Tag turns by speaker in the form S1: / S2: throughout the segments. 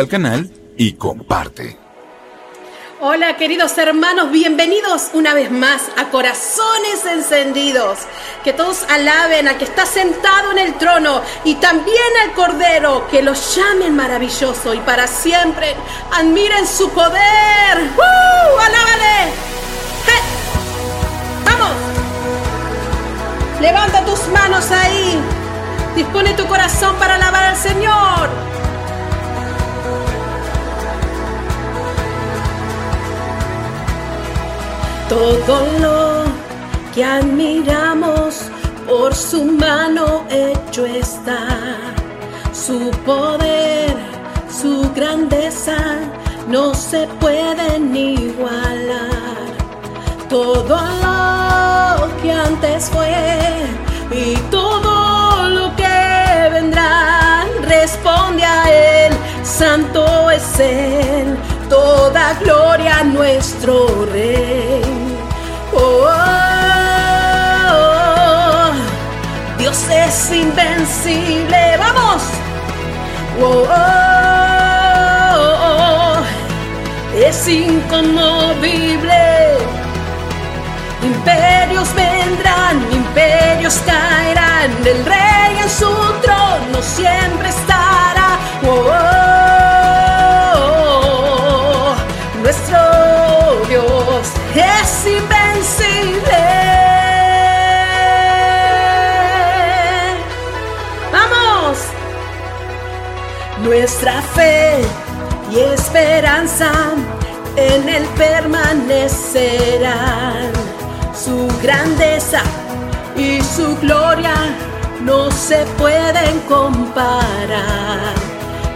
S1: al canal y comparte.
S2: Hola queridos hermanos, bienvenidos una vez más a Corazones Encendidos. Que todos alaben al que está sentado en el trono y también al Cordero, que los llamen maravilloso y para siempre admiren su poder. ¡Uh! ¡Alábale! ¡Vamos! Levanta tus manos ahí. Dispone tu corazón para alabar al Señor. Todo lo que admiramos por su mano hecho está. Su poder, su grandeza no se pueden igualar. Todo lo que antes fue y todo lo que vendrá responde a Él. Santo es Él, toda gloria a nuestro Rey. Oh. Dios es invencible, vamos. Oh. Es inconmovible. Imperios vendrán, imperios caerán, el rey en su trono siempre estará. Oh. Nuestro Dios es invencible. Nuestra fe y esperanza en él permanecerán. Su grandeza y su gloria no se pueden comparar.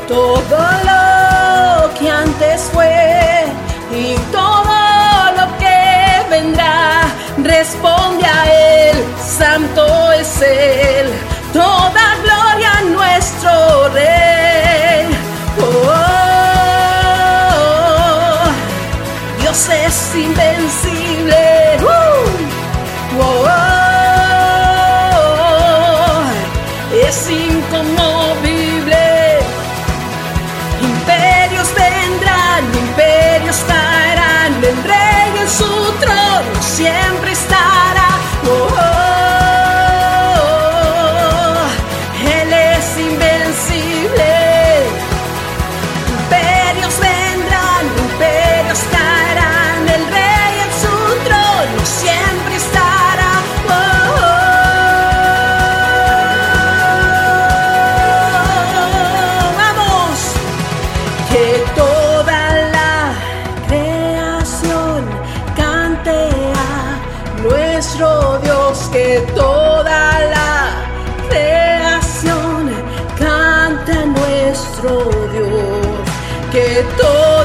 S2: Todo lo que antes fue y todo lo que vendrá responde a Él. Santo es Él. Toda gloria a nuestro Rey. Dios es que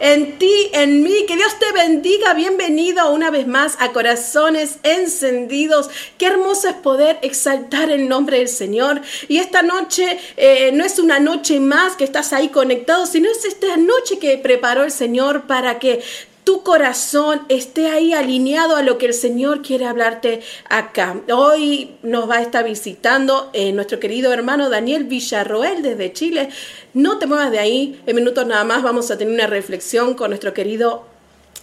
S2: en ti, en mí. Que Dios te bendiga. Bienvenido una vez más a Corazones Encendidos. Qué hermoso es poder exaltar el nombre del Señor. Y esta noche eh, no es una noche más que estás ahí conectado, sino es esta noche que preparó el Señor para que tu corazón esté ahí alineado a lo que el Señor quiere hablarte acá. Hoy nos va a estar visitando eh, nuestro querido hermano Daniel Villarroel desde Chile. No te muevas de ahí, en minutos nada más vamos a tener una reflexión con nuestro querido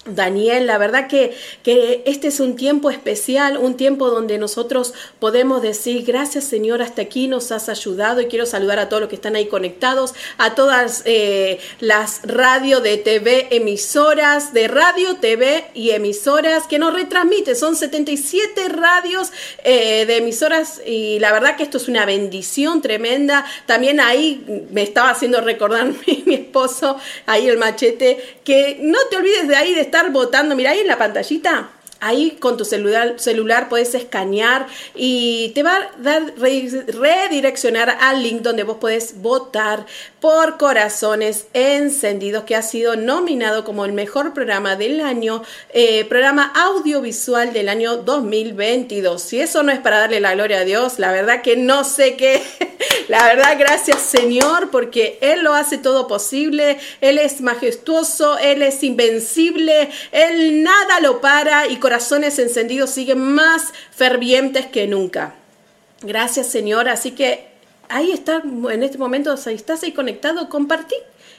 S2: Daniel, la verdad que, que, este es un tiempo especial, un tiempo donde nosotros podemos decir, gracias Señor, hasta aquí nos has ayudado y quiero saludar a todos los que están ahí conectados, a todas eh, las radio de TV emisoras, de radio, TV y emisoras que nos retransmiten, son 77 radios eh, de emisoras y la verdad que esto es una bendición tremenda, también ahí me estaba haciendo recordar mi, mi esposo, ahí el machete, que no te olvides de ahí de estar votando. Mira ahí en la pantallita. Ahí con tu celular, celular puedes escanear y te va a dar, redireccionar al link donde vos puedes votar por Corazones Encendidos, que ha sido nominado como el mejor programa del año, eh, programa audiovisual del año 2022. Si eso no es para darle la gloria a Dios, la verdad que no sé qué. La verdad, gracias Señor, porque Él lo hace todo posible. Él es majestuoso, Él es invencible, Él nada lo para y corazones encendidos siguen más fervientes que nunca. Gracias Señor, así que ahí está, en este momento, si estás ahí conectado, compartí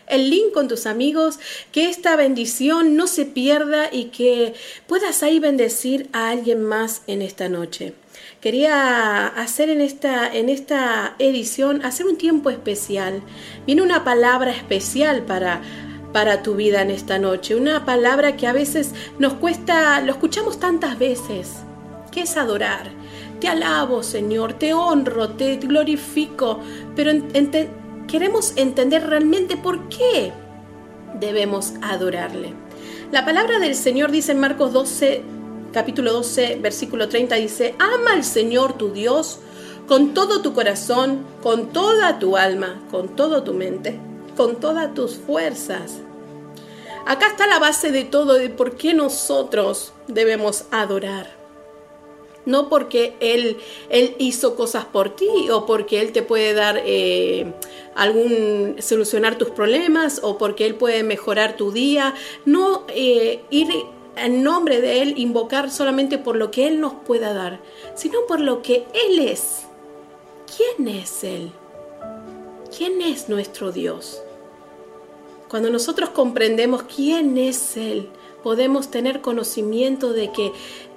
S2: el link con tus amigos, que esta bendición no se pierda y que puedas ahí bendecir a alguien más en esta noche. Quería hacer en esta, en esta edición, hacer un tiempo especial. Viene una palabra especial para, para tu vida en esta noche, una palabra que a veces nos cuesta, lo escuchamos tantas veces, que es adorar. Te alabo, Señor, te honro, te glorifico, pero queremos entender realmente por qué debemos adorarle. La palabra del Señor dice en Marcos 12, capítulo 12, versículo 30 dice, ama al Señor tu Dios con todo tu corazón, con toda tu alma, con toda tu mente, con todas tus fuerzas. Acá está la base de todo, de por qué nosotros debemos adorar. No porque Él, él hizo cosas por ti o porque Él te puede dar eh, algún, solucionar tus problemas o porque Él puede mejorar tu día. No eh, ir en nombre de Él, invocar solamente por lo que Él nos pueda dar, sino por lo que Él es. ¿Quién es Él? ¿Quién es nuestro Dios? Cuando nosotros comprendemos quién es Él, podemos tener conocimiento de que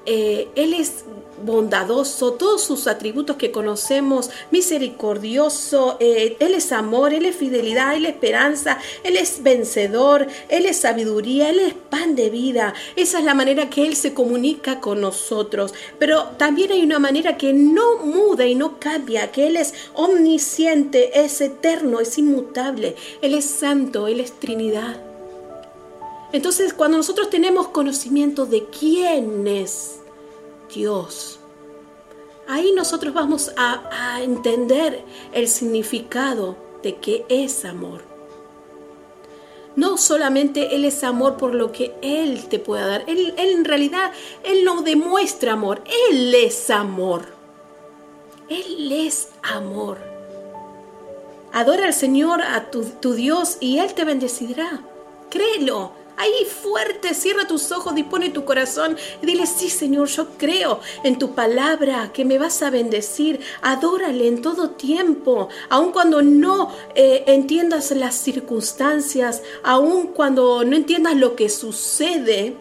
S2: eh, Él es bondadoso, todos sus atributos que conocemos, misericordioso, eh, Él es amor, Él es fidelidad, Él es esperanza, Él es vencedor, Él es sabiduría, Él es pan de vida. Esa es la manera que Él se comunica con nosotros. Pero también hay una manera que no muda y no cambia, que Él es omnisciente, es eterno, es inmutable, Él es santo, Él es Trinidad. Entonces, cuando nosotros tenemos conocimiento de quién es Dios, ahí nosotros vamos a, entender el significado de que es amor. No solamente Él es amor por lo que Él te pueda dar. Él, en realidad, Él no demuestra amor. Él es amor. Él es amor. Adora al Señor, a tu, tu Dios, y Él te bendecirá. Créelo. Ahí fuerte, cierra tus ojos, dispone tu corazón y dile, sí Señor, yo creo en tu palabra que me vas a bendecir. Adórale en todo tiempo, aun cuando no eh, entiendas las circunstancias, aun cuando no entiendas lo que sucede.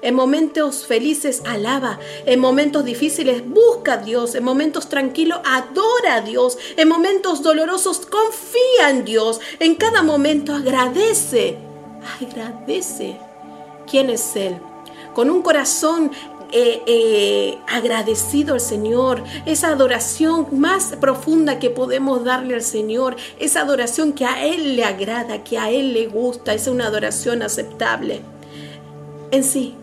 S2: En momentos felices, alaba. En momentos difíciles, busca a Dios. En momentos tranquilos, adora a Dios. En momentos dolorosos, confía en Dios. En cada momento, agradece agradece quién es Él. Con un corazón eh, eh, agradecido al Señor, esa adoración más profunda que podemos darle al Señor, esa adoración que a Él le agrada, que a Él le gusta, es una adoración aceptable. En sí,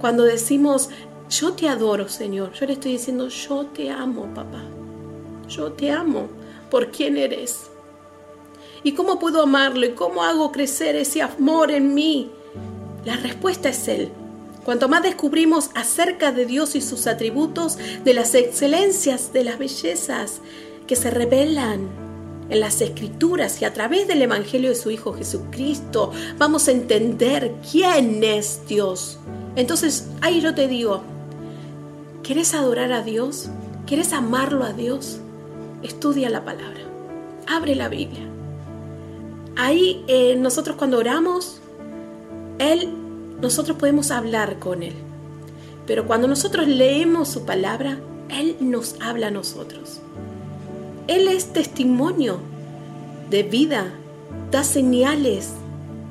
S2: cuando decimos, yo te adoro, Señor, yo le estoy diciendo, yo te amo, papá, yo te amo por quién eres. ¿Y cómo puedo amarlo? ¿Y cómo hago crecer ese amor en mí? La respuesta es Él. Cuanto más descubrimos acerca de Dios y sus atributos, de las excelencias, de las bellezas que se revelan en las escrituras y a través del Evangelio de su Hijo Jesucristo, vamos a entender quién es Dios. Entonces, ahí yo te digo, ¿quieres adorar a Dios? ¿Quieres amarlo a Dios? Estudia la palabra. Abre la Biblia. Ahí eh, nosotros cuando oramos, Él nosotros podemos hablar con Él. Pero cuando nosotros leemos su palabra, Él nos habla a nosotros. Él es testimonio de vida, da señales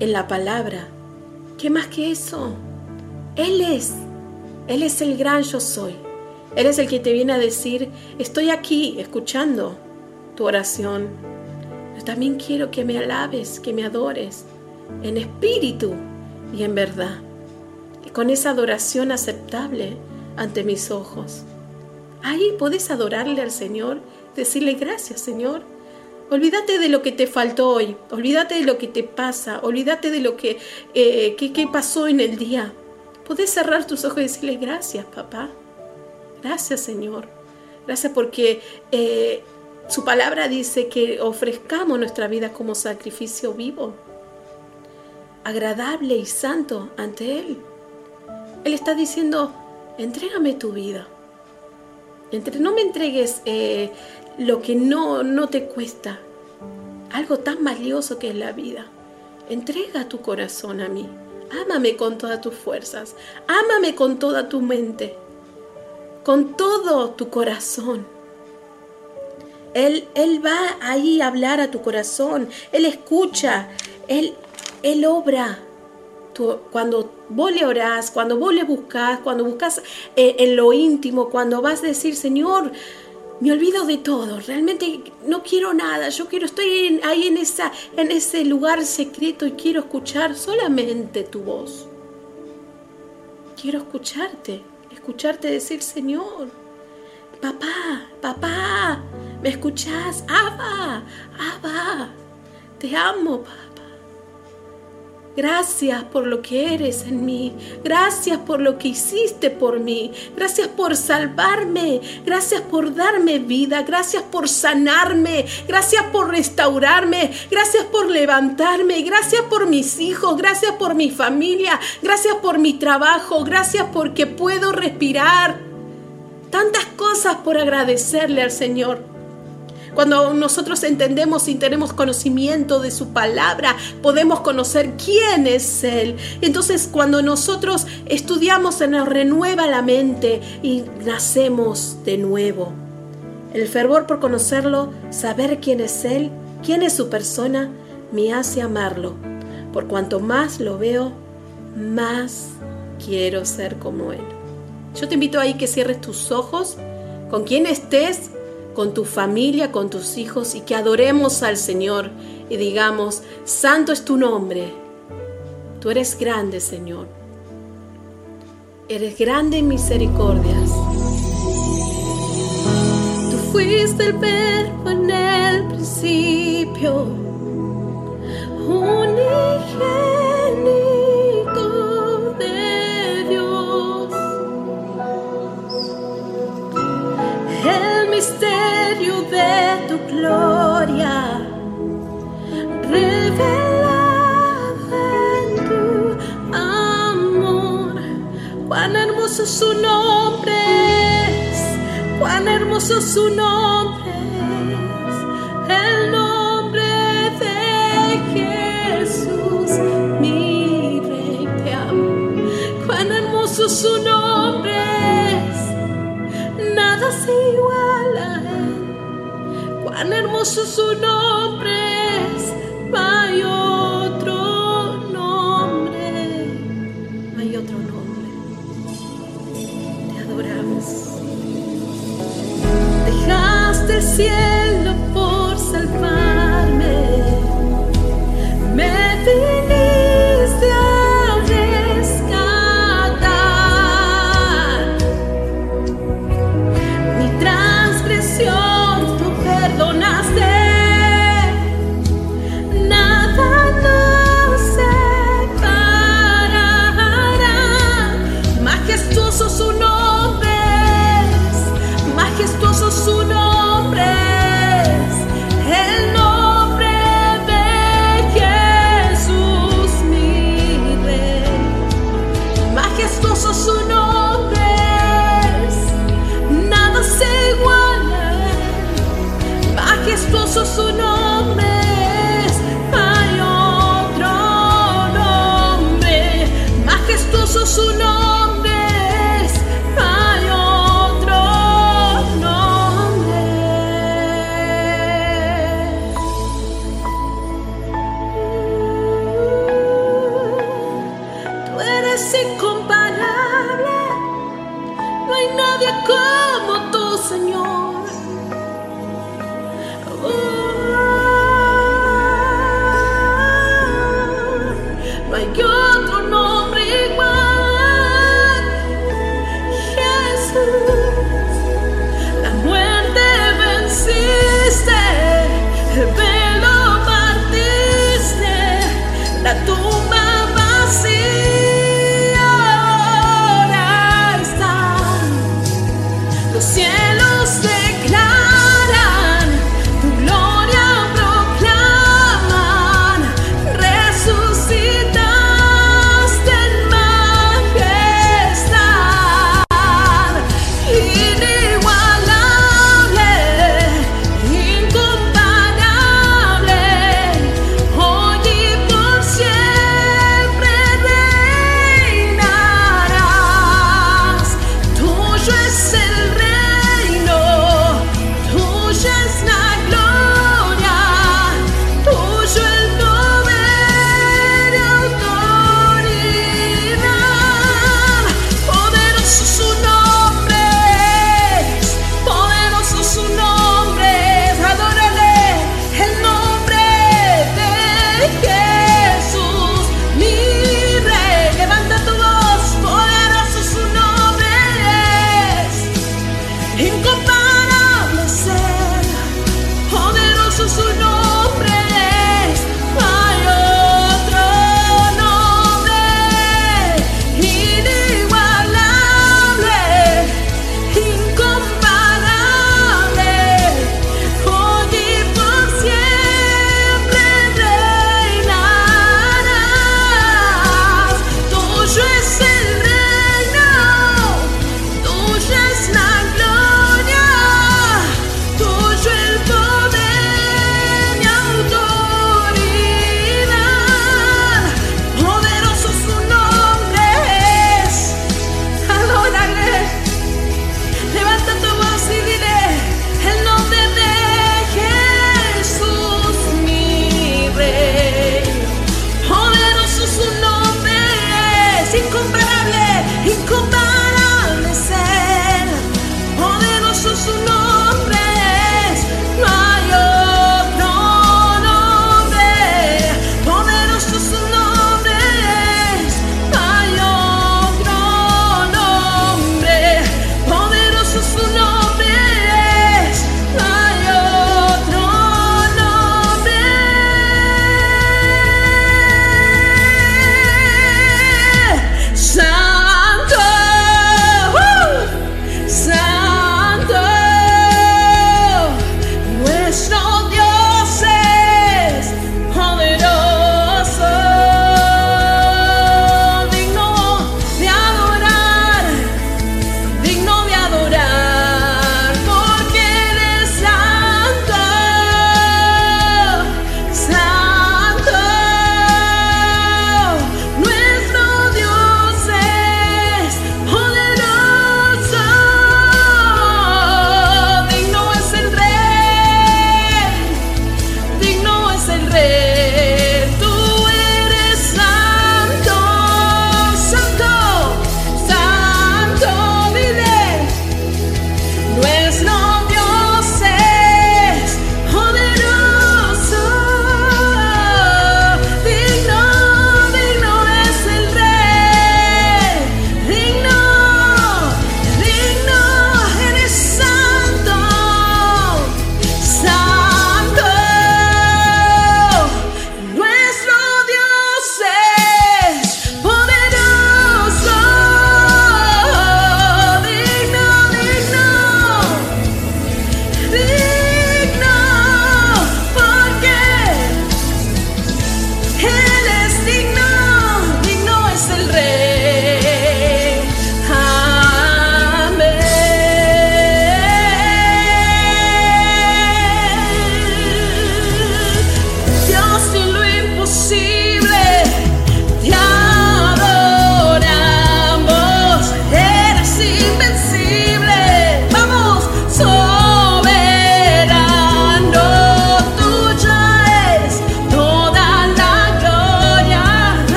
S2: en la palabra. ¿Qué más que eso? Él es, Él es el gran yo soy. Él es el que te viene a decir, estoy aquí escuchando tu oración. También quiero que me alabes, que me adores en espíritu y en verdad, y con esa adoración aceptable ante mis ojos. Ahí puedes adorarle al Señor, decirle gracias Señor. Olvídate de lo que te faltó hoy, olvídate de lo que te pasa, olvídate de lo que, eh, pasó en el día. Puedes cerrar tus ojos y decirle gracias papá, gracias Señor, gracias porque eh, su palabra dice que ofrezcamos nuestra vida como sacrificio vivo agradable y santo ante Él. Él está diciendo, entrégame tu vida. Entre, no me entregues eh, lo que no, no te cuesta, algo tan valioso que es la vida. Entrega tu corazón a mí. Ámame con todas tus fuerzas. Ámame con toda tu mente. Con todo tu corazón. Él, él va ahí a hablar a tu corazón. Él escucha. Él, él obra. cuando vos le orás, cuando vos le buscas, cuando buscas eh, en lo íntimo, cuando vas a decir, Señor, me olvido de todo, realmente no quiero nada, yo quiero, estoy ahí en, esa, en ese lugar secreto y quiero escuchar solamente tu voz. Quiero escucharte, escucharte decir, Señor, papá, papá, ¿me escuchás? Abba, Abba, te amo, papá. Gracias por lo que eres en mí. Gracias por lo que hiciste por mí. Gracias por salvarme. Gracias por darme vida. Gracias por sanarme. Gracias por restaurarme. Gracias por levantarme. Gracias por mis hijos. Gracias por mi familia. Gracias por mi trabajo. Gracias porque puedo respirar. Tantas cosas por agradecerle al Señor. Cuando nosotros entendemos y tenemos conocimiento de su palabra, podemos conocer quién es Él. Entonces, cuando nosotros estudiamos, se nos renueva la mente y nacemos de nuevo. El fervor por conocerlo, saber quién es Él, quién es su persona, me hace amarlo. Por cuanto más lo veo, más quiero ser como Él. Yo te invito ahí que cierres tus ojos, con quien estés, con tu familia, con tus hijos y que adoremos al Señor y digamos, Santo es tu nombre. Tú eres grande, Señor. Eres grande en misericordias. Tú fuiste el verbo en el principio. Gloria revelada en tu amor. Cuán hermoso su nombre es, cuán hermoso su nombre es, el nombre de Jesús, mi rey te amo. Cuán hermoso su nombre es, nada se iguala tan hermoso su nombre es, no hay otro nombre, no hay otro nombre. Te adoramos. Dejaste el cielo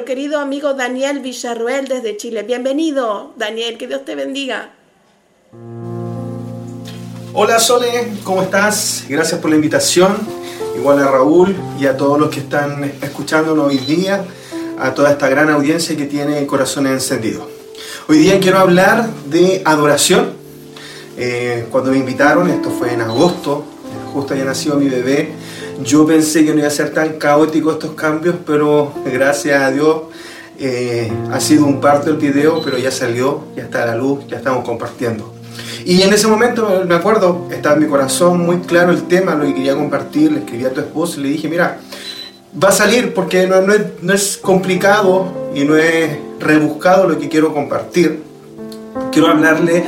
S2: nuestro querido amigo Daniel Villarruel desde Chile. Bienvenido, Daniel. Que Dios te bendiga.
S3: Hola Sole, ¿cómo estás? Gracias por la invitación. Igual a Raúl y a todos los que están escuchándonos hoy día, a toda esta gran audiencia que tiene Corazones Encendidos. Hoy día quiero hablar de adoración. Eh, cuando me invitaron, esto fue en agosto, justo había nacido mi bebé, yo pensé que no iba a ser tan caótico estos cambios, pero gracias a Dios eh, ha sido un parto el video, pero ya salió, ya está a la luz, ya estamos compartiendo. Y en ese momento, me acuerdo, estaba en mi corazón muy claro el tema, lo que quería compartir, le escribí a tu esposo y le dije, mira, va a salir porque no, no, es, no es complicado y no es rebuscado lo que quiero compartir. Quiero hablarle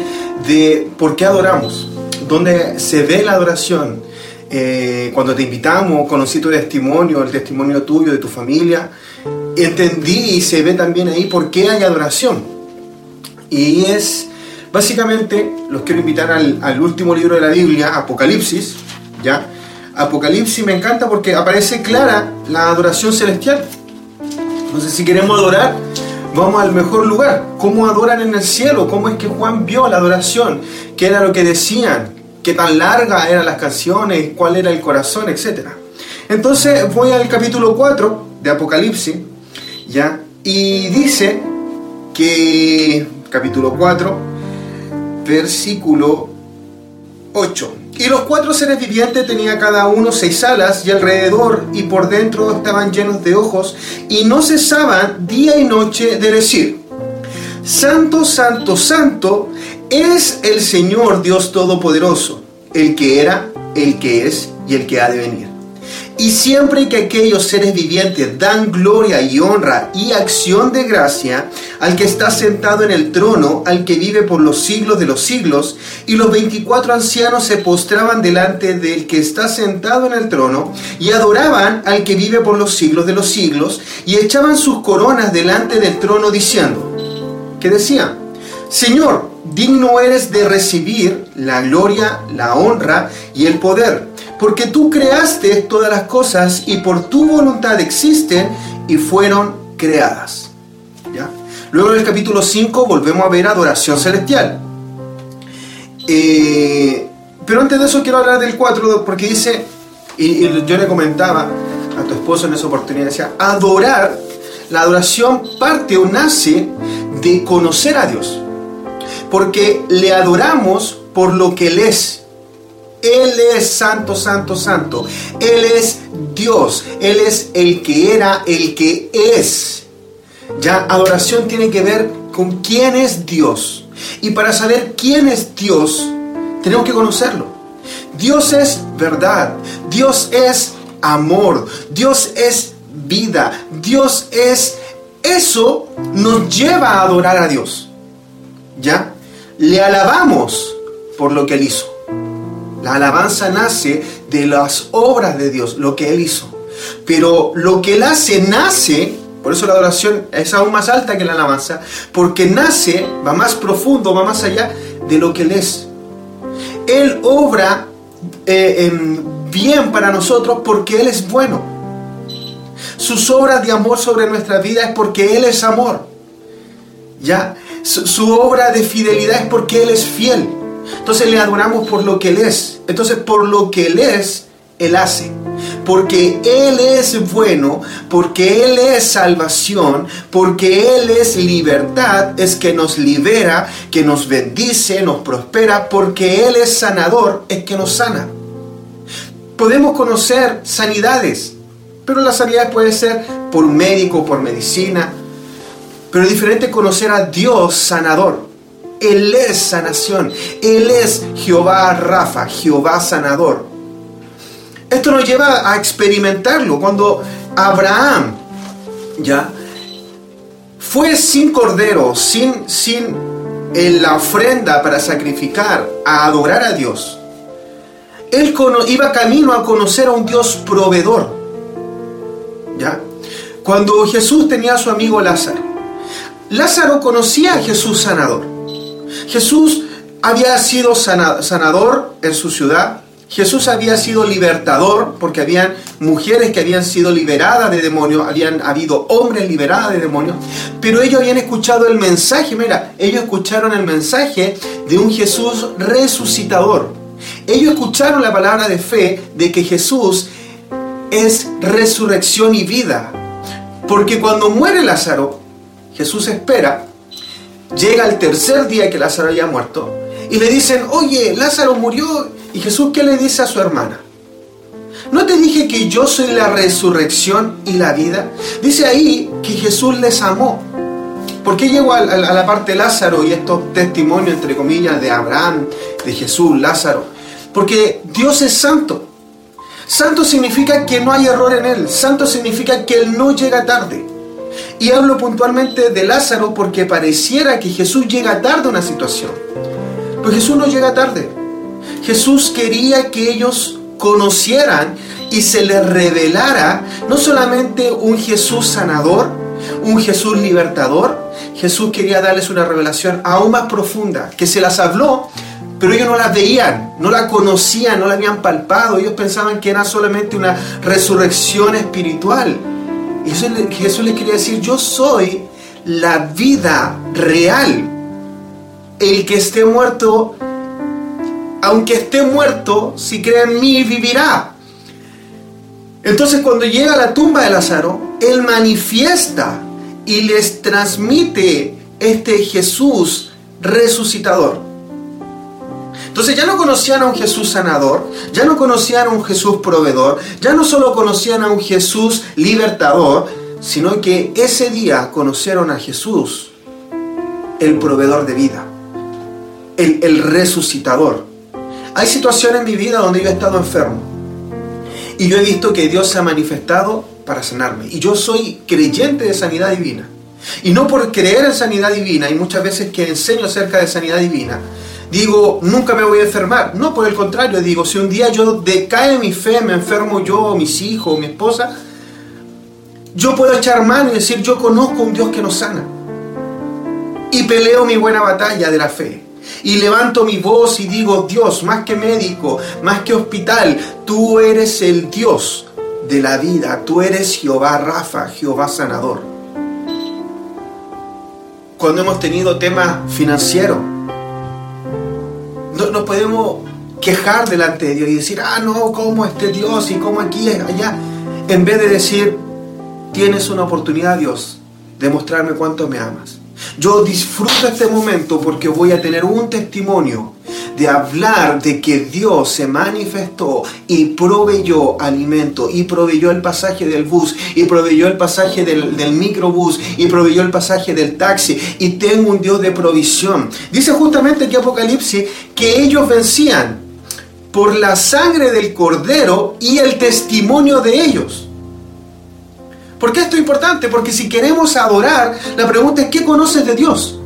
S3: de por qué adoramos, dónde se ve la adoración. Eh, cuando te invitamos, conocí tu testimonio, el testimonio tuyo, de tu familia, entendí y se ve también ahí por qué hay adoración. Y es, básicamente, los quiero invitar al, al último libro de la Biblia, Apocalipsis, ¿ya? Apocalipsis me encanta porque aparece clara la adoración celestial. Entonces, si queremos adorar, vamos al mejor lugar. ¿Cómo adoran en el cielo? ¿Cómo es que Juan vio la adoración? ¿Qué era lo que decían? ¿Qué tan largas eran las canciones? ¿Cuál era el corazón? Etcétera. Entonces voy al capítulo 4 de Apocalipsis, ¿ya? Y dice que, capítulo 4, versículo 8. Y los cuatro seres vivientes tenían cada uno seis alas y alrededor y por dentro estaban llenos de ojos y no cesaban día y noche de decir, Santo, Santo, Santo es el Señor Dios Todopoderoso, el que era, el que es y el que ha de venir. Y siempre que aquellos seres vivientes dan gloria y honra y acción de gracia al que está sentado en el trono, al que vive por los siglos de los siglos, y los veinticuatro ancianos se postraban delante del que está sentado en el trono, y adoraban al que vive por los siglos de los siglos, y echaban sus coronas delante del trono diciendo, que decían, Señor, digno eres de recibir la gloria, la honra y el poder porque tú creaste todas las cosas y por tu voluntad existen y fueron creadas. ¿Ya? Luego en el capítulo 5 volvemos a ver adoración celestial. Eh, pero antes de eso quiero hablar del 4 porque dice, y, y yo le comentaba a tu esposo en esa oportunidad, decía, adorar, la adoración parte o nace de conocer a Dios. Porque le adoramos por lo que Él es él es santo, santo, santo. Él es Dios. Él es el que era, el que es. Ya adoración tiene que ver con quién es Dios. Y para saber quién es Dios, tenemos que conocerlo. Dios es verdad. Dios es amor. Dios es vida. Dios es... Eso nos lleva a adorar a Dios. ¿Ya? Le alabamos por lo que Él hizo. La alabanza nace de las obras de Dios, lo que Él hizo. Pero lo que Él hace nace, por eso la adoración es aún más alta que la alabanza, porque nace, va más profundo, va más allá de lo que Él es. Él obra eh, bien para nosotros porque Él es bueno. Sus obras de amor sobre nuestra vida es porque Él es amor. ¿Ya? Su, obra de fidelidad es porque Él es fiel. Entonces le adoramos por lo que Él es. Entonces por lo que Él es, Él hace. Porque Él es bueno, porque Él es salvación, porque Él es libertad, es que nos libera, que nos bendice, nos prospera, porque Él es sanador, es que nos sana. Podemos conocer sanidades, pero la sanidad puede ser por médico, por medicina, pero es diferente conocer a Dios sanador. Él es sanación. Él es Jehová Rafa, Jehová sanador. Esto nos lleva a experimentarlo. Cuando Abraham ya fue sin cordero, sin, sin la ofrenda para sacrificar, a adorar a Dios. Él iba camino a conocer a un Dios proveedor. ¿Ya? Cuando Jesús tenía a su amigo Lázaro, Lázaro conocía a Jesús sanador. Jesús había sido sanador en su ciudad. Jesús había sido libertador porque habían mujeres que habían sido liberadas de demonios, habían habido hombres liberados de demonios, pero ellos habían escuchado el mensaje, mira, ellos escucharon el mensaje de un Jesús resucitador. Ellos escucharon la palabra de fe de que Jesús es resurrección y vida. Porque cuando muere Lázaro, Jesús espera, llega el tercer día que Lázaro haya muerto, y le dicen, oye, Lázaro murió. ¿Y Jesús qué le dice a su hermana? ¿No te dije que yo soy la resurrección y la vida? Dice ahí que Jesús les amó. ¿Por qué llegó a, la parte de Lázaro y estos testimonios, entre comillas, de Abraham, de Jesús, Lázaro? Porque Dios es santo. Santo significa que no hay error en Él. Santo significa que Él no llega tarde. Y hablo puntualmente de Lázaro porque pareciera que Jesús llega tarde a una situación. Pues Jesús no llega tarde. Jesús quería que ellos conocieran y se les revelara no solamente un Jesús sanador, un Jesús libertador, Jesús quería darles una revelación aún más profunda, que se las habló, pero ellos no la veían, no la conocían, no la habían palpado, ellos pensaban que era solamente una resurrección espiritual. Jesús les quería decir, yo soy la vida real el que esté muerto, aunque esté muerto, si cree en mí, vivirá. Entonces cuando llega a la tumba de Lázaro, Él manifiesta y les transmite este Jesús resucitador. Entonces ya no conocían a un Jesús sanador, ya no conocían a un Jesús proveedor, ya no solo conocían a un Jesús libertador, sino que ese día conocieron a Jesús, el proveedor de vida el, resucitador. Hay situaciones en mi vida donde yo he estado enfermo y yo he visto que Dios se ha manifestado para sanarme. Y yo soy creyente de sanidad divina. Y no por creer en sanidad divina, y muchas veces que enseño acerca de sanidad divina, digo, nunca me voy a enfermar. No, por el contrario, digo, si un día yo decae mi fe, me enfermo yo, mis hijos, mi esposa, yo puedo echar mano y decir, yo conozco un Dios que nos sana. Y peleo mi buena batalla de la fe y levanto mi voz y digo, Dios, más que médico, más que hospital, tú eres el Dios de la vida, tú eres Jehová Rafa, Jehová sanador. Cuando hemos tenido temas financieros, nos podemos quejar delante de Dios y decir, ah, no, ¿cómo este Dios y cómo aquí, allá? En vez de decir, tienes una oportunidad, Dios, de mostrarme cuánto me amas. Yo disfruto este momento porque voy a tener un testimonio de hablar de que Dios se manifestó y proveyó alimento y proveyó el pasaje del bus y proveyó el pasaje del, del, microbús y proveyó el pasaje del taxi y tengo un Dios de provisión. Dice justamente que Apocalipsis que ellos vencían por la sangre del cordero y el testimonio de ellos. ¿Por qué esto es importante? Porque si queremos adorar, la pregunta es, ¿qué conoces de Dios?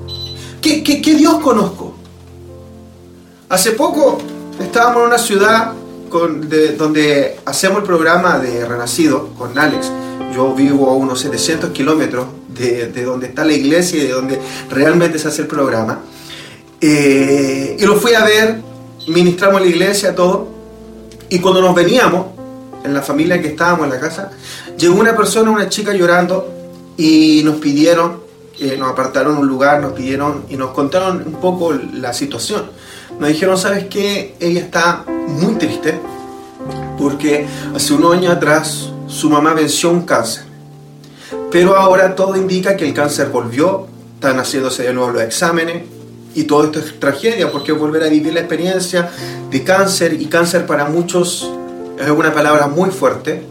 S3: ¿Qué, Dios conozco? Hace poco estábamos en una ciudad donde hacemos el programa de Renacido con Alex. Yo vivo a unos 700 kilómetros de, donde está la iglesia y de donde realmente se hace el programa. Eh, y lo fui a ver, ministramos la iglesia, todo. Y cuando nos veníamos, en la familia que estábamos en la casa, llegó una persona, una chica llorando y nos pidieron, eh, nos apartaron un lugar, nos pidieron y nos contaron un poco la situación. Nos dijeron, ¿sabes qué? Ella está muy triste porque hace un año atrás su mamá venció un cáncer. Pero ahora todo indica que el cáncer volvió, están haciéndose de nuevo los exámenes y todo esto es tragedia porque volver a vivir la experiencia de cáncer y cáncer para muchos es una palabra muy fuerte.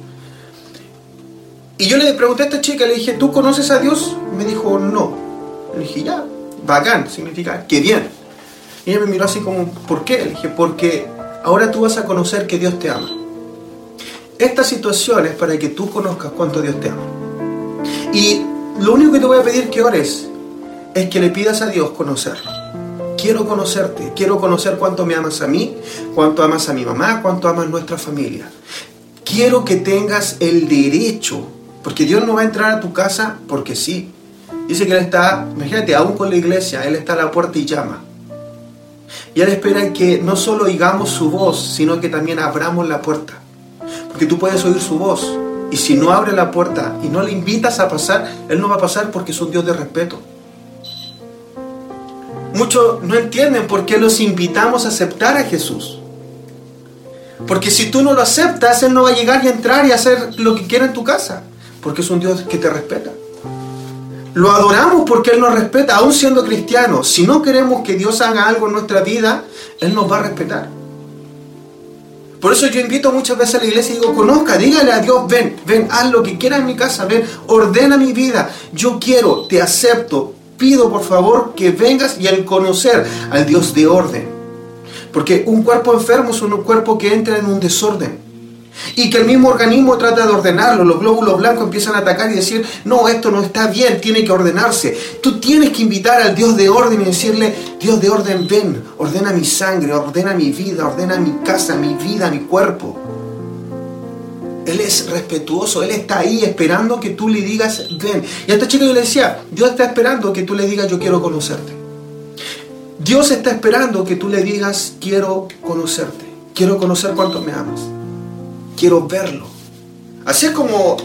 S3: Y yo le pregunté a esta chica, le dije, ¿tú conoces a Dios? Me dijo, no. Le dije, ya, bacán, significa, qué bien. Y ella me miró así como, ¿por qué? Le dije, porque ahora tú vas a conocer que Dios te ama. Esta situación es para que tú conozcas cuánto Dios te ama. Y lo único que te voy a pedir que ores es que le pidas a Dios conocerlo quiero conocerte, quiero conocer cuánto me amas a mí, cuánto amas a mi mamá, cuánto amas nuestra familia. Quiero que tengas el derecho, porque Dios no va a entrar a tu casa porque sí. Dice que Él está, imagínate, aún con la iglesia, Él está a la puerta y llama. Y Él espera que no solo oigamos su voz, sino que también abramos la puerta. Porque tú puedes oír su voz. Y si no abre la puerta y no le invitas a pasar, Él no va a pasar porque es un Dios de respeto. Muchos no entienden por qué los invitamos a aceptar a Jesús. Porque si tú no lo aceptas, Él no va a llegar y entrar y hacer lo que quiera en tu casa. Porque es un Dios que te respeta. Lo adoramos porque Él nos respeta, aún siendo cristianos. Si no queremos que Dios haga algo en nuestra vida, Él nos va a respetar. Por eso yo invito muchas veces a la iglesia y digo, conozca, dígale a Dios, ven, ven, haz lo que quieras en mi casa, ven, ordena mi vida. Yo quiero, te acepto, pido por favor que vengas y al conocer al Dios de orden. Porque un cuerpo enfermo es un cuerpo que entra en un desorden. Y que el mismo organismo trata de ordenarlo. Los glóbulos blancos empiezan a atacar y decir, no, esto no está bien, tiene que ordenarse. Tú tienes que invitar al Dios de orden y decirle, Dios de orden, ven, ordena mi sangre, ordena mi vida, ordena mi casa, mi vida, mi cuerpo. Él es respetuoso, Él está ahí esperando que tú le digas, ven. Y a esta chica yo le decía, Dios está esperando que tú le digas, yo quiero conocerte. Dios está esperando que tú le digas, quiero conocerte. Quiero conocer cuánto me amas. Quiero verlo. Así es como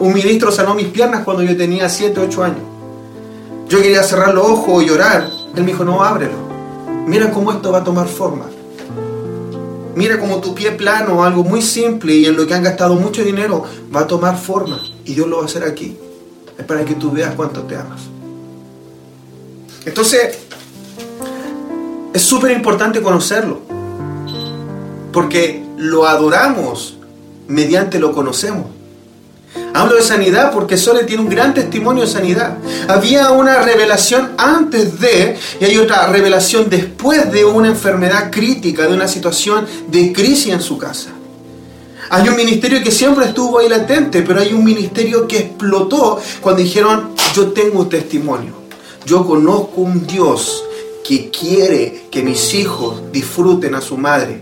S3: un ministro sanó mis piernas cuando yo tenía 7, 8 años. Yo quería cerrar los ojos y llorar. Él me dijo, no, ábrelo. Mira cómo esto va a tomar forma. Mira cómo tu pie plano, algo muy simple y en lo que han gastado mucho dinero, va a tomar forma. Y Dios lo va a hacer aquí. Es para que tú veas cuánto te amas. Entonces, es súper importante conocerlo. Porque lo adoramos mediante lo conocemos. Hablo de sanidad porque Sole tiene un gran testimonio de sanidad. Había una revelación antes de y hay otra revelación después de una enfermedad crítica, de una situación de crisis en su casa. Hay un ministerio que siempre estuvo ahí latente, pero hay un ministerio que explotó cuando dijeron, yo tengo un testimonio. Yo conozco un Dios que quiere que mis hijos disfruten a su madre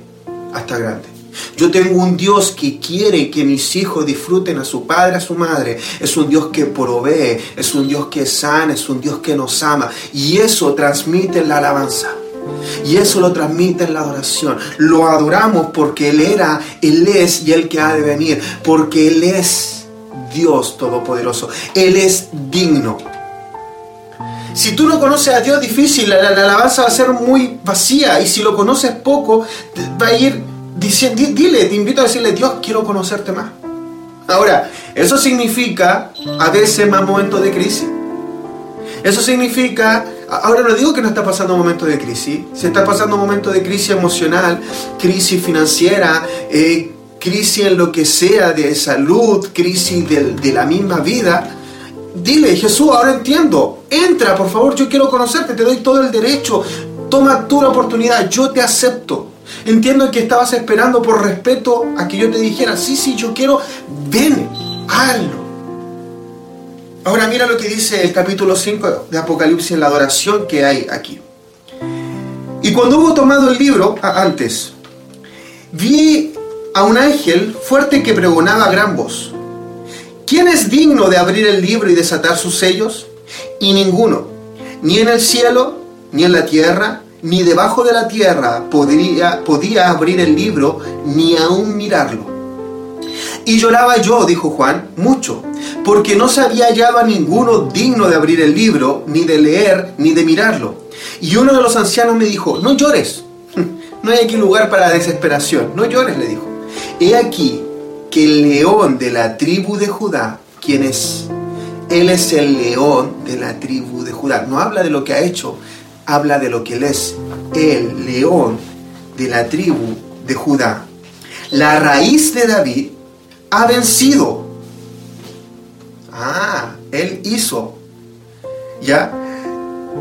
S3: hasta grande. Yo tengo un Dios que quiere que mis hijos disfruten a su padre, a su madre. Es un Dios que provee, es un Dios que sana, es un Dios que nos ama. Y eso transmite la alabanza. Y eso lo transmite en la adoración. Lo adoramos porque Él era, Él es y Él que ha de venir. Porque Él es Dios Todopoderoso. Él es digno. Si tú no conoces a Dios, difícil, la, la alabanza va a ser muy vacía. Y si lo conoces poco, va a ir dile, te invito a decirle, Dios, quiero conocerte más. Ahora, eso significa a veces más momentos de crisis. Eso significa, ahora no digo que no está pasando un momento de crisis, se está pasando un momento de crisis emocional, crisis financiera, eh, crisis en lo que sea de salud, crisis de, de la misma vida. Dile, Jesús, ahora entiendo, entra, por favor, yo quiero conocerte, te doy todo el derecho, toma la oportunidad, yo te acepto. Entiendo que estabas esperando por respeto a que yo te dijera, sí, sí, yo quiero, ven, hazlo. Ahora mira lo que dice el capítulo 5 de Apocalipsis en la adoración que hay aquí. Y cuando hubo tomado el libro, antes, vi a un ángel fuerte que pregonaba a gran voz. ¿Quién es digno de abrir el libro y desatar sus sellos? Y ninguno, ni en el cielo, ni en la tierra, ni debajo de la tierra podría, podía abrir el libro, ni aún mirarlo. Y lloraba yo, dijo Juan, mucho, porque no se había hallado a ninguno digno de abrir el libro, ni de leer, ni de mirarlo. Y uno de los ancianos me dijo, no llores, no hay aquí lugar para desesperación, no llores, le dijo. He aquí que el león de la tribu de Judá, ¿quién es? Él es el león de la tribu de Judá. No habla de lo que ha hecho, habla de lo que él es, el león de la tribu de Judá. La raíz de David ha vencido. Ah, él hizo. ¿Ya?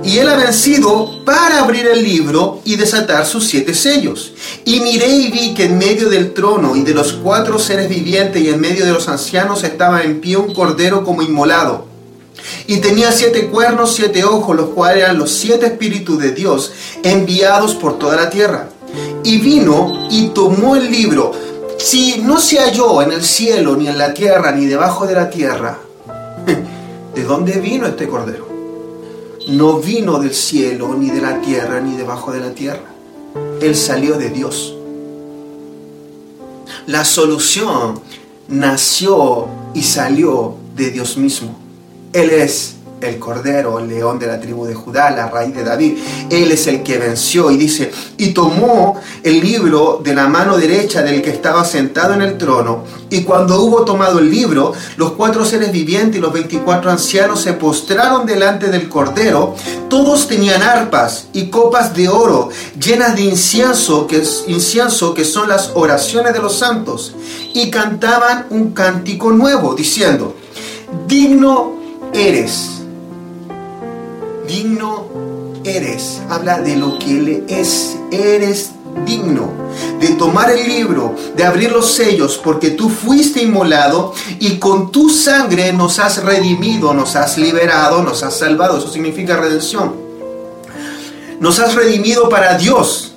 S3: Y él ha vencido para abrir el libro y desatar sus siete sellos. Y miré y vi que en medio del trono y de los cuatro seres vivientes y en medio de los ancianos estaba en pie un cordero como inmolado y tenía siete cuernos, siete ojos, los cuales eran los siete espíritus de Dios enviados por toda la tierra. Y vino y tomó el libro. Si no se halló en el cielo, ni en la tierra, ni debajo de la tierra, ¿de dónde vino este cordero? No vino del cielo, ni de la tierra, ni debajo de la tierra. Él salió de Dios. La solución nació y salió de Dios mismo. Él es el Cordero, el león de la tribu de Judá, la raíz de David. Él es el que venció y dice, y tomó el libro de la mano derecha del que estaba sentado en el trono. Y cuando hubo tomado el libro, los cuatro seres vivientes y los veinticuatro ancianos se postraron delante del Cordero. Todos tenían arpas y copas de oro llenas de incienso, que incienso que son las oraciones de los santos, y cantaban un cántico nuevo diciendo: Digno eres digno eres. Habla de lo que Él es. Eres digno de tomar el libro, de abrir los sellos, porque tú fuiste inmolado y con tu sangre nos has redimido, nos has liberado, nos has salvado. Eso significa redención. Nos has redimido para Dios.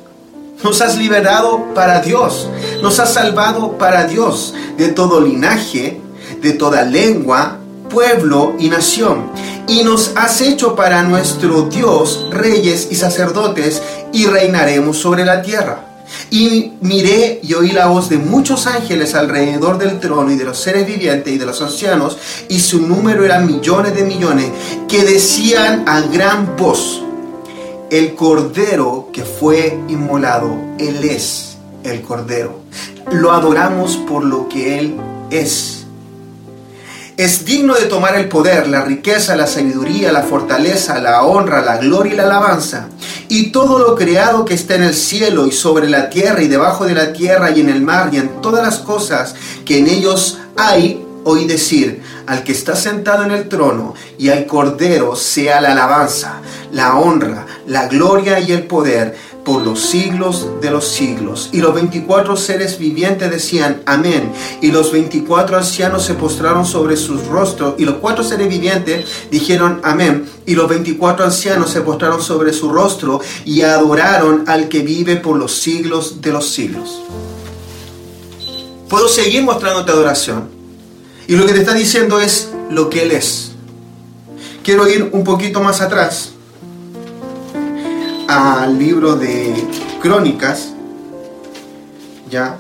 S3: Nos has liberado para Dios. Nos has salvado para Dios de todo linaje, de toda lengua, pueblo y nación y nos has hecho para nuestro Dios reyes y sacerdotes, y reinaremos sobre la tierra. Y miré y oí la voz de muchos ángeles alrededor del trono y de los seres vivientes y de los ancianos, y su número era millones de millones, que decían a gran voz, el cordero que fue inmolado, Él es el cordero. Lo adoramos por lo que Él es es digno de tomar el poder, la riqueza, la sabiduría, la fortaleza, la honra, la gloria y la alabanza. Y todo lo creado que está en el cielo y sobre la tierra y debajo de la tierra y en el mar y en todas las cosas que en ellos hay, oí decir, al que está sentado en el trono y al cordero sea la alabanza, la honra, la gloria y el poder por los siglos de los siglos. Y los veinticuatro seres vivientes decían, amén. Y los veinticuatro ancianos se postraron sobre sus rostros. Y los cuatro seres vivientes dijeron, amén. Y los veinticuatro ancianos se postraron sobre su rostro y adoraron al que vive por los siglos de los siglos. Puedo seguir mostrándote adoración. Y lo que te está diciendo es lo que Él es. Quiero ir un poquito más atrás al libro de Crónicas, ya,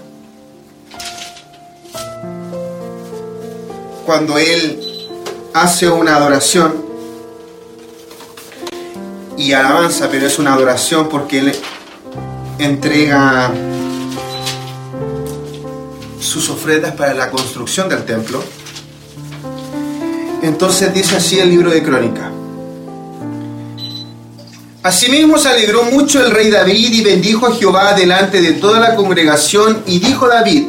S3: cuando él hace una adoración y alabanza, pero es una adoración porque él entrega sus ofrendas para la construcción del templo. Entonces dice así el libro de Crónicas. Asimismo se alegró mucho el rey David y bendijo a Jehová delante de toda la congregación y dijo David,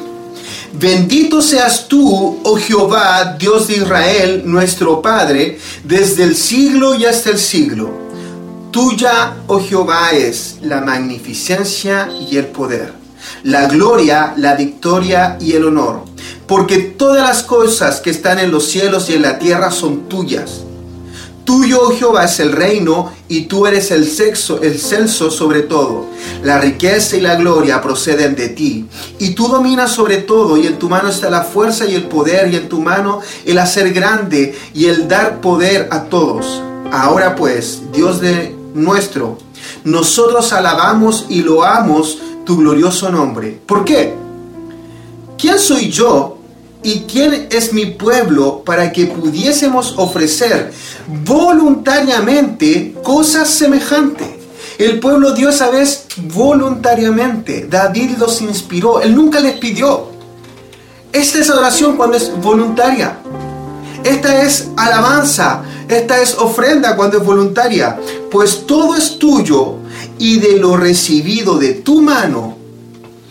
S3: Bendito seas tú, oh Jehová, Dios de Israel, nuestro Padre, desde el siglo y hasta el siglo. Tuya, oh Jehová, es la magnificencia y el poder, la gloria, la victoria y el honor, porque todas las cosas que están en los cielos y en la tierra son tuyas Tuyo, oh Jehová, es el reino y tú eres el sexo, el censo sobre todo. La riqueza y la gloria proceden de ti. Y tú dominas sobre todo y en tu mano está la fuerza y el poder y en tu mano el hacer grande y el dar poder a todos. Ahora pues, Dios de nuestro, nosotros alabamos y loamos tu glorioso nombre. ¿Por qué? ¿Quién soy yo ¿Y quién es mi pueblo para que pudiésemos ofrecer voluntariamente cosas semejantes? El pueblo dio esa vez voluntariamente. David los inspiró. Él nunca les pidió. Esta es adoración cuando es voluntaria. Esta es alabanza. Esta es ofrenda cuando es voluntaria. Pues todo es tuyo y de lo recibido de tu mano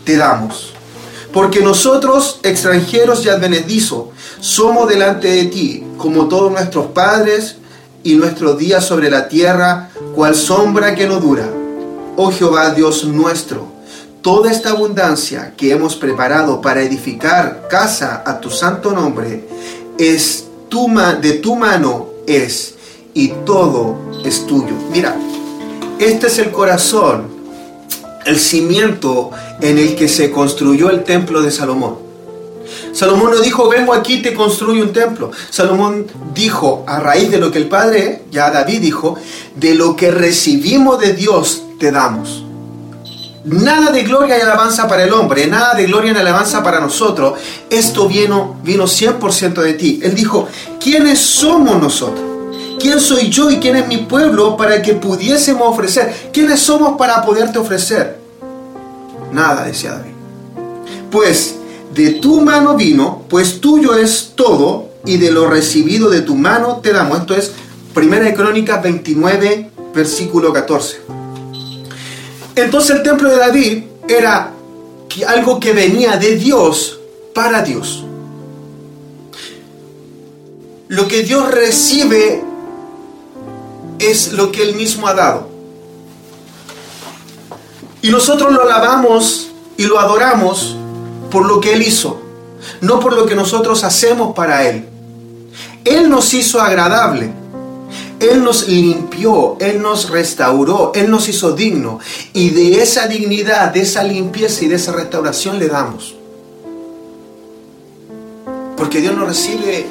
S3: te damos. Porque nosotros, extranjeros y advenedizos, somos delante de ti, como todos nuestros padres, y nuestros días sobre la tierra, cual sombra que no dura. Oh Jehová Dios nuestro, toda esta abundancia que hemos preparado para edificar casa a tu santo nombre, es tu de tu mano es, y todo es tuyo. Mira, este es el corazón el cimiento en el que se construyó el templo de Salomón. Salomón no dijo, vengo aquí te construyo un templo. Salomón dijo, a raíz de lo que el Padre, ya David dijo, de lo que recibimos de Dios te damos. nada de gloria y alabanza para el hombre, nada de gloria y alabanza para nosotros. Esto vino, vino 100% de ti. Él dijo, ¿quiénes somos nosotros? ¿Quién soy yo y quién es mi pueblo para que pudiésemos ofrecer? ¿Quiénes somos para poderte ofrecer? Nada, decía David. Pues de tu mano vino, pues tuyo es todo, y de lo recibido de tu mano te damos. Esto es Primera de Crónicas 29, versículo 14. Entonces el templo de David era algo que venía de Dios para Dios. Lo que Dios recibe es lo que Él mismo ha dado. Y nosotros lo alabamos y lo adoramos por lo que Él hizo, no por lo que nosotros hacemos para Él. Él nos hizo agradable. Él nos limpió, Él nos restauró, Él nos hizo digno. Y de esa dignidad, de esa limpieza y de esa restauración le damos. Porque Dios no recibe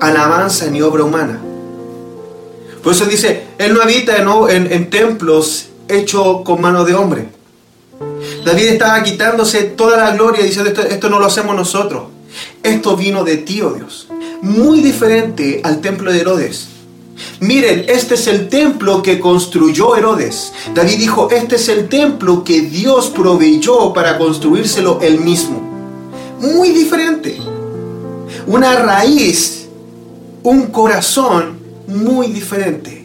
S3: alabanza ni obra humana. Por eso dice, Él no habita en, en templos hechos con mano de hombre. David estaba quitándose toda la gloria diciendo, esto, esto no lo hacemos nosotros. Esto vino de ti, oh Dios. Muy diferente al templo de Herodes. Miren, este es el templo que construyó Herodes. David dijo, este es el templo que Dios proveyó para construírselo él mismo. Muy diferente. Una raíz, un corazón muy diferente.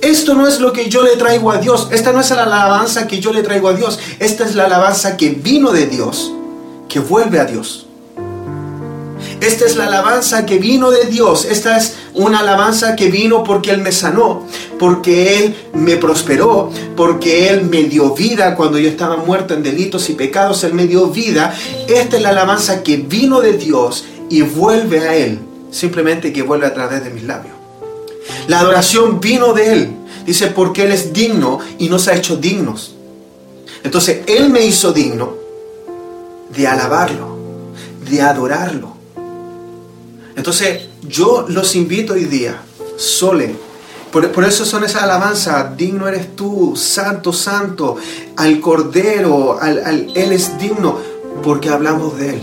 S3: Esto no es lo que yo le traigo a Dios. Esta no es la alabanza que yo le traigo a Dios. Esta es la alabanza que vino de Dios, que vuelve a Dios. Esta es la alabanza que vino de Dios. Esta es una alabanza que vino porque Él me sanó, porque Él me prosperó, porque Él me dio vida cuando yo estaba muerto en delitos y pecados. Él me dio vida. Esta es la alabanza que vino de Dios y vuelve a Él. Simplemente que vuelve a través de mis labios. La adoración vino de Él. Dice, porque Él es digno y nos ha hecho dignos. Entonces, Él me hizo digno de alabarlo, de adorarlo. Entonces, yo los invito hoy día, Sole, por, eso son esas alabanzas, digno eres tú, santo, santo, al Cordero, al, Él es digno, porque hablamos de Él.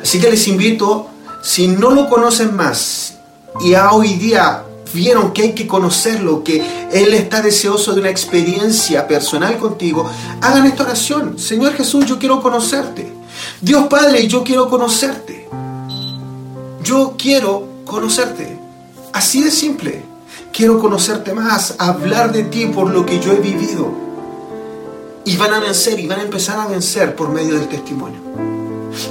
S3: Así que les invito, si no lo conocen más y a hoy día vieron que hay que conocerlo, que Él está deseoso de una experiencia personal contigo, hagan esta oración. Señor Jesús, yo quiero conocerte. Dios Padre, yo quiero conocerte yo quiero conocerte. Así de simple. Quiero conocerte más, hablar de ti por lo que yo he vivido. Y van a vencer y van a empezar a vencer por medio del testimonio.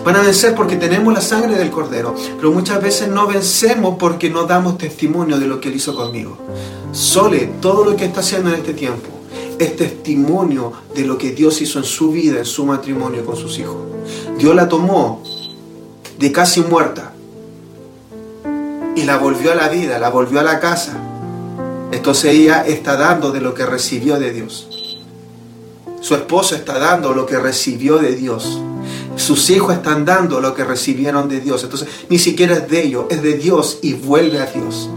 S3: Van a vencer porque tenemos la sangre del Cordero, pero muchas veces no vencemos porque no damos testimonio de lo que Él hizo conmigo. Sole, todo lo que está haciendo en este tiempo es testimonio de lo que Dios hizo en su vida, en su matrimonio con sus hijos. Dios la tomó de casi muerta y la volvió a la vida, la volvió a la casa. Entonces ella está dando de lo que recibió de Dios. Su esposo está dando lo que recibió de Dios. Sus hijos están dando lo que recibieron de Dios. Entonces ni siquiera es de ellos, es de Dios y vuelve a Dios.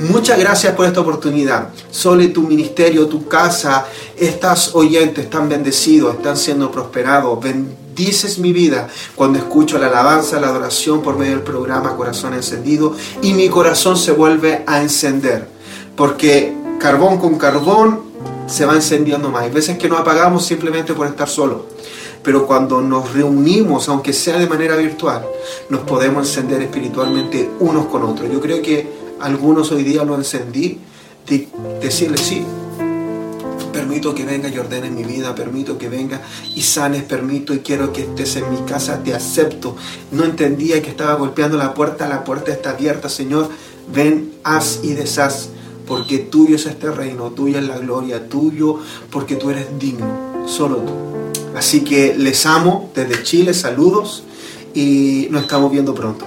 S3: Muchas gracias por esta oportunidad. Sole tu ministerio, tu casa, estas oyentes están bendecidos, están siendo prosperados. Bendices mi vida cuando escucho la alabanza, la adoración por medio del programa Corazón Encendido y mi corazón se vuelve a encender. Porque carbón con carbón se va encendiendo más. Hay veces que no apagamos simplemente por estar solos. Pero cuando nos reunimos, aunque sea de manera virtual, nos podemos encender espiritualmente unos con otros. Yo creo que algunos hoy día lo encendí, de decirle sí, permito que venga y ordene mi vida, permito que venga y sanes, permito y quiero que estés en mi casa, te acepto. No entendía que estaba golpeando la puerta, la puerta está abierta, Señor, ven, haz y deshaz, porque tuyo es este reino, tuya es la gloria, tuyo, porque tú eres digno, solo tú. Así que les amo desde Chile, saludos y nos estamos viendo pronto.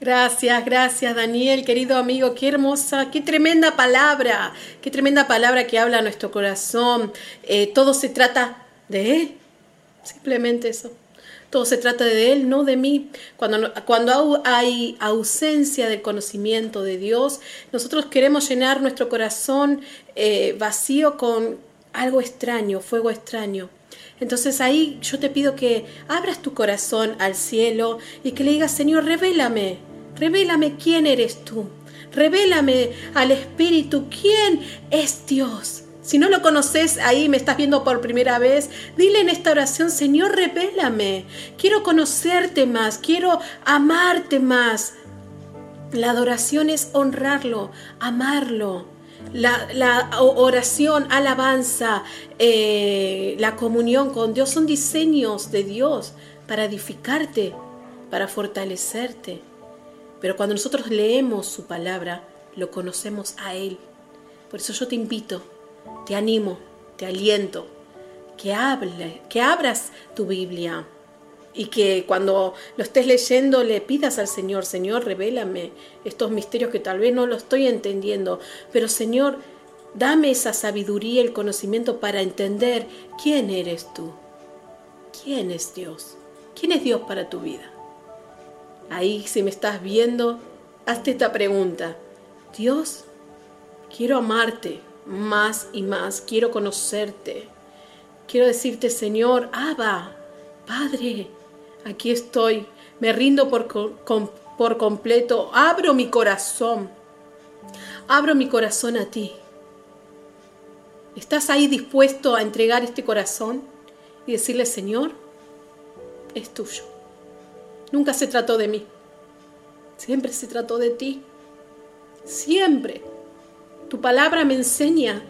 S2: Gracias, gracias Daniel, querido amigo, qué hermosa, qué tremenda palabra, qué tremenda palabra que habla nuestro corazón. Eh, todo se trata de Él, simplemente eso. Todo se trata de Él, no de mí. Cuando, cuando hay ausencia del conocimiento de Dios, nosotros queremos llenar nuestro corazón eh, vacío con algo extraño, fuego extraño. Entonces ahí yo te pido que abras tu corazón al cielo y que le digas, Señor, revélame, revélame quién eres tú. Revélame al Espíritu quién es Dios. Si no lo conoces ahí, me estás viendo por primera vez, dile en esta oración, Señor, revélame. Quiero conocerte más, quiero amarte más. La adoración es honrarlo, amarlo. La, oración, alabanza, eh, la comunión con Dios son diseños de Dios para edificarte, para fortalecerte. Pero cuando nosotros leemos su palabra, lo conocemos a Él. Por eso yo te invito, te animo, te aliento, que hable, que abras tu Biblia y que cuando lo estés leyendo le pidas al Señor, Señor, revélame estos misterios que tal vez no lo estoy entendiendo, pero Señor, dame esa sabiduría, el conocimiento para entender quién eres tú, quién es Dios, quién es Dios para tu vida. Ahí si me estás viendo, hazte esta pregunta. Dios, quiero amarte más y más, quiero conocerte. Quiero decirte, Señor, Abba, Padre, aquí estoy, me rindo por, por completo, abro mi corazón, abro mi corazón a ti. ¿Estás ahí dispuesto a entregar este corazón y decirle, Señor, es tuyo? Nunca se trató de mí. Siempre se trató de ti. Siempre. Tu palabra me enseña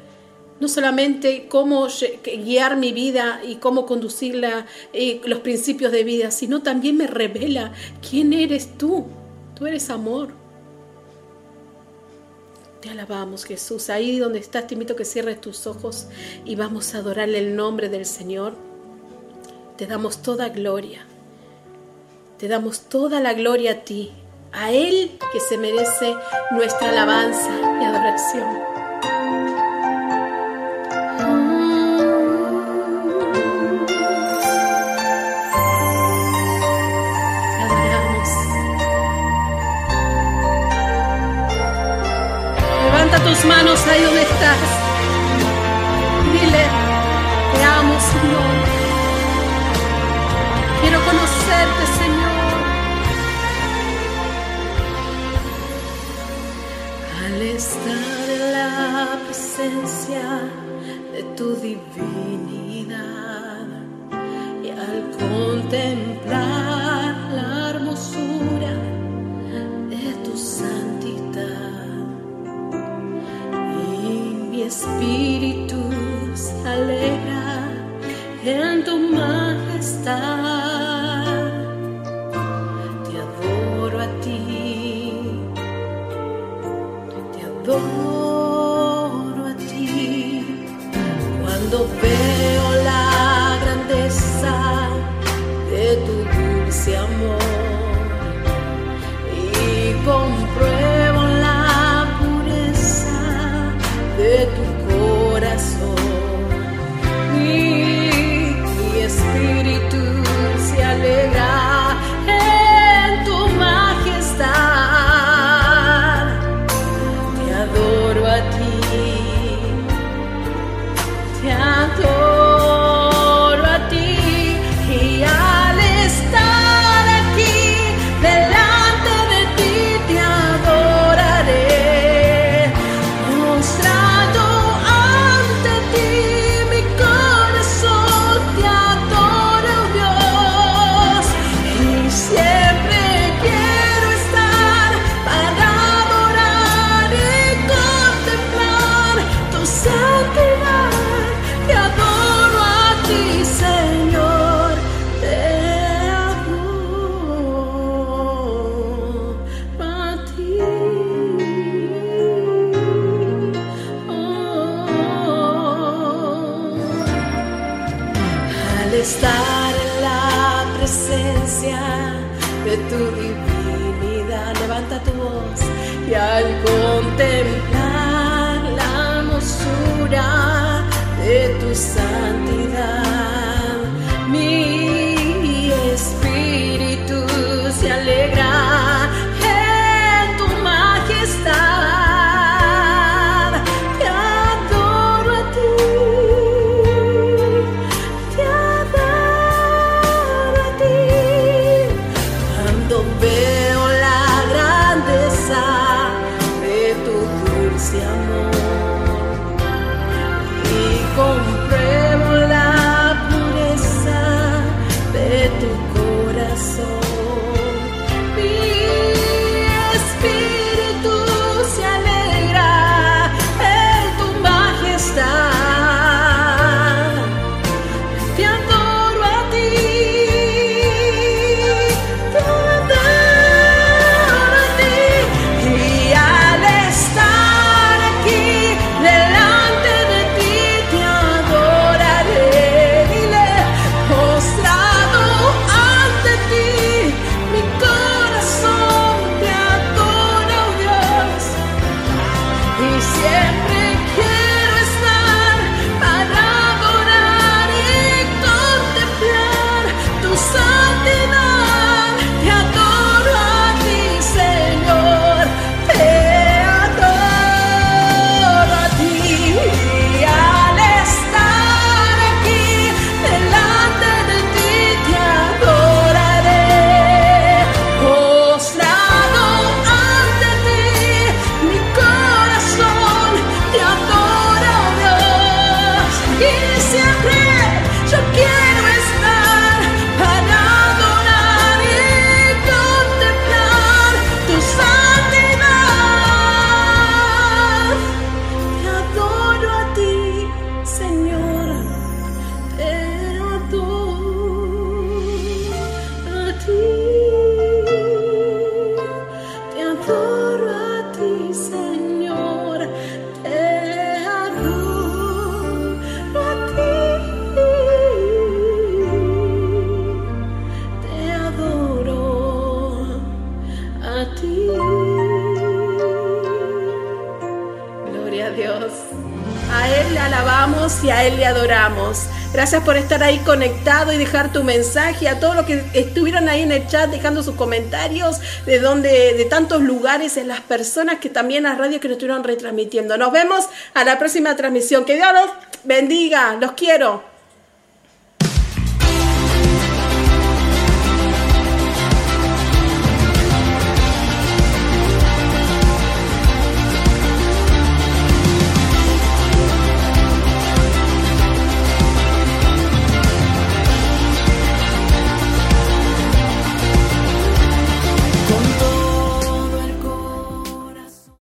S2: no solamente cómo guiar mi vida y cómo conducirla, y los principios de vida, sino también me revela quién eres tú. Tú eres amor. Te alabamos, Jesús. Ahí donde estás, te invito a que cierres tus ojos y vamos a adorarle el nombre del Señor. Te damos toda gloria. Te damos toda la gloria a ti, a Él que se merece nuestra alabanza y adoración. Tus manos ahí donde estás. Por estar ahí conectado y dejar tu mensaje a todos los que estuvieron ahí en el chat dejando sus comentarios de donde, de tantos lugares, en las personas que también las radios que nos estuvieron retransmitiendo. Nos vemos a la próxima transmisión. Que Dios los bendiga. Los quiero.